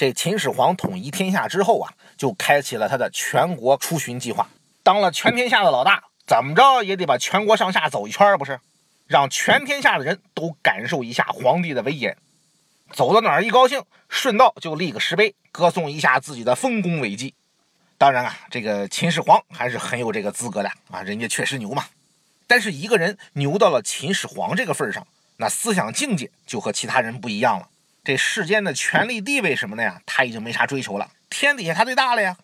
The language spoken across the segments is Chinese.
这秦始皇统一天下之后啊，就开启了他的全国出巡计划。当了全天下的老大，怎么着也得把全国上下走一圈，不是？让全天下的人都感受一下皇帝的威严。走到哪儿一高兴，顺道就立个石碑，歌颂一下自己的丰功伟绩。当然啊，这个秦始皇还是很有这个资格的啊，人家确实牛嘛。但是一个人牛到了秦始皇这个份上，那思想境界就和其他人不一样了。这世间的权力地位什么的呀，他已经没啥追求了，天底下他最大了呀。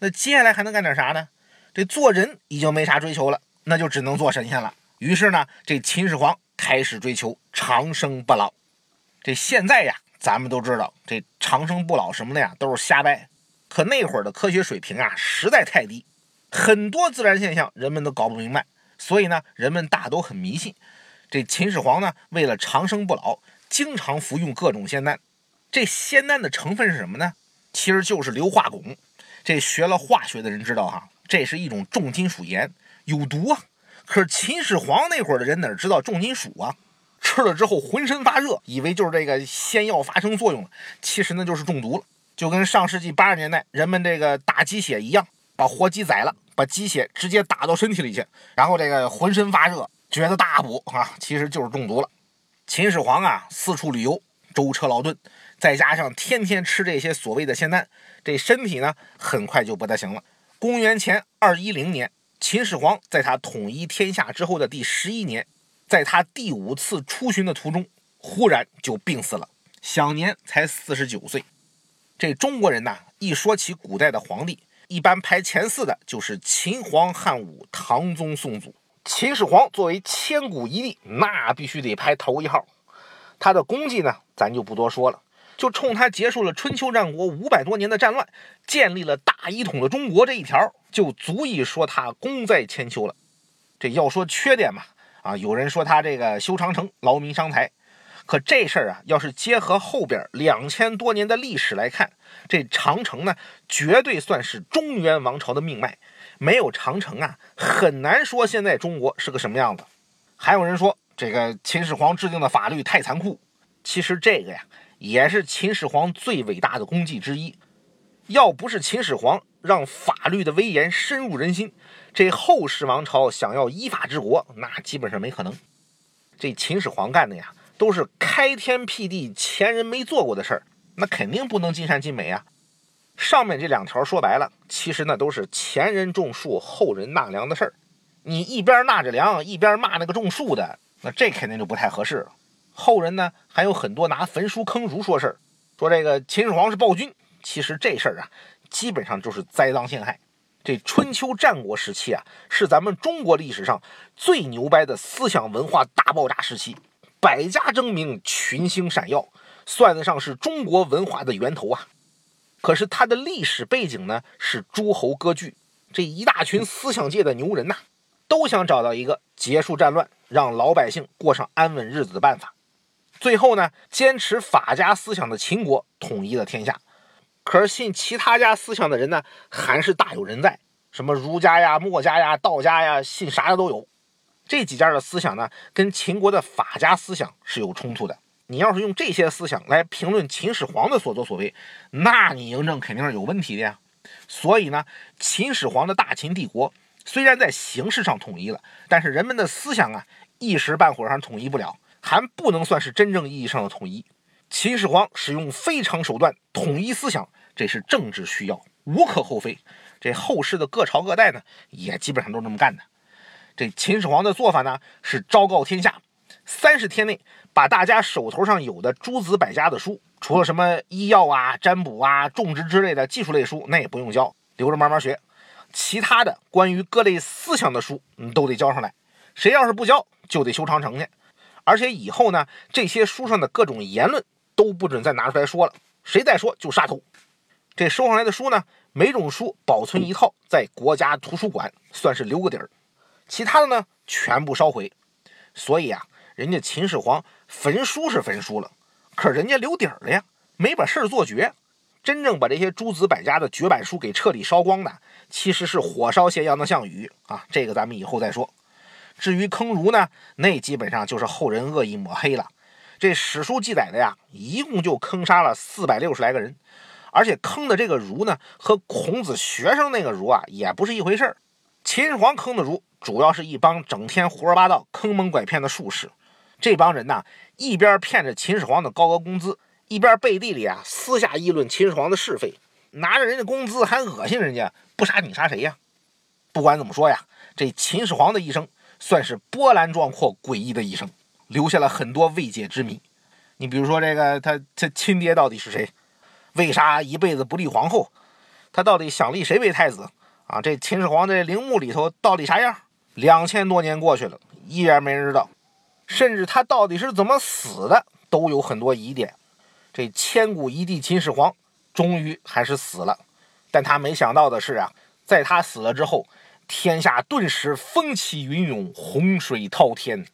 那接下来还能干点啥呢？这做人已经没啥追求了，那就只能做神仙了。于是呢，这秦始皇开始追求长生不老。这现在呀，咱们都知道这长生不老什么的呀，都是瞎掰。可那会儿的科学水平啊，实在太低，很多自然现象人们都搞不明白，所以呢，人们大都很迷信。这秦始皇呢，为了长生不老，经常服用各种仙丹。这仙丹的成分是什么呢？其实就是硫化汞。这学了化学的人知道哈，这是一种重金属盐，有毒啊。可是秦始皇那会儿的人哪知道重金属啊？吃了之后浑身发热，以为就是这个仙药发生作用了，其实那就是中毒了。就跟上世纪八十年代人们这个打鸡血一样，把活鸡宰了，把鸡血直接打到身体里去，然后这个浑身发热，觉得大补啊，其实就是中毒了。秦始皇啊，四处旅游，舟车劳顿，再加上天天吃这些所谓的仙丹，这身体呢很快就不太行了。公元前二一零年，秦始皇在他统一天下之后的第十一年。在他第五次出巡的途中，忽然就病死了，享年才四十九岁。这中国人呐，一说起古代的皇帝，一般排前四的就是秦皇汉武唐宗宋祖。秦始皇作为千古一帝，那必须得排头一号。他的功绩呢，咱就不多说了，就冲他结束了春秋战国五百多年的战乱，建立了大一统的中国这一条，就足以说他功在千秋了。这要说缺点嘛。啊，有人说他这个修长城劳民伤财，可这事儿啊，要是结合后边两千多年的历史来看，这长城呢，绝对算是中原王朝的命脉。没有长城啊，很难说现在中国是个什么样子。还有人说这个秦始皇制定的法律太残酷，其实这个呀，也是秦始皇最伟大的功绩之一。要不是秦始皇让法律的威严深入人心。这后世王朝想要依法治国，那基本上没可能。这秦始皇干的呀，都是开天辟地、前人没做过的事儿，那肯定不能尽善尽美啊。上面这两条说白了，其实那都是前人种树，后人纳粮的事儿。你一边纳着粮，一边骂那个种树的，那这肯定就不太合适了。后人呢，还有很多拿焚书坑儒说事儿，说这个秦始皇是暴君。其实这事儿啊，基本上就是栽赃陷害。这春秋战国时期啊，是咱们中国历史上最牛掰的思想文化大爆炸时期，百家争鸣，群星闪耀，算得上是中国文化的源头啊。可是它的历史背景呢，是诸侯割据，这一大群思想界的牛人呐，都想找到一个结束战乱，让老百姓过上安稳日子的办法。最后呢，坚持法家思想的秦国统一了天下。可是信其他家思想的人呢，还是大有人在，什么儒家呀、墨家呀、道家呀，信啥的都有。这几家的思想呢，跟秦国的法家思想是有冲突的。你要是用这些思想来评论秦始皇的所作所为，那你嬴政肯定是有问题的呀。所以呢，秦始皇的大秦帝国虽然在形式上统一了，但是人们的思想啊，一时半会儿还统一不了，还不能算是真正意义上的统一。秦始皇使用非常手段统一思想，这是政治需要，无可厚非。这后世的各朝各代呢，也基本上都是这么干的。这秦始皇的做法呢，是昭告天下，三十天内把大家手头上有的诸子百家的书，除了什么医药啊、占卜啊、种植之类的技术类书，那也不用交，留着慢慢学。其他的关于各类思想的书，你都得交上来。谁要是不交，就得修长城去。而且以后呢，这些书上的各种言论。都不准再拿出来说了，谁再说就杀头。这收上来的书呢，每种书保存一套，在国家图书馆算是留个底儿，其他的呢全部烧毁。所以啊，人家秦始皇焚书是焚书了，可人家留底儿了呀，没把事儿做绝。真正把这些诸子百家的绝版书给彻底烧光的，其实是火烧咸阳的项羽啊。这个咱们以后再说。至于坑儒呢，那基本上就是后人恶意抹黑了。这史书记载的呀，一共就坑杀了四百六十来个人，而且坑的这个儒呢，和孔子学生那个儒啊，也不是一回事儿。秦始皇坑的儒，主要是一帮整天胡说八道、坑蒙拐骗的术士。这帮人呐，一边骗着秦始皇的高额工资，一边背地里啊私下议论秦始皇的是非，拿着人家工资还恶心人家，不杀你杀谁呀？不管怎么说呀，这秦始皇的一生算是波澜壮阔、诡异的一生，留下了很多未解之谜。你比如说这个，他他亲爹到底是谁？为啥一辈子不立皇后？他到底想立谁为太子？啊，这秦始皇这陵墓里头到底啥样？两千多年过去了，依然没人知道。甚至他到底是怎么死的，都有很多疑点。这千古一帝秦始皇终于还是死了，但他没想到的是啊，在他死了之后，天下顿时风起云涌，洪水滔天。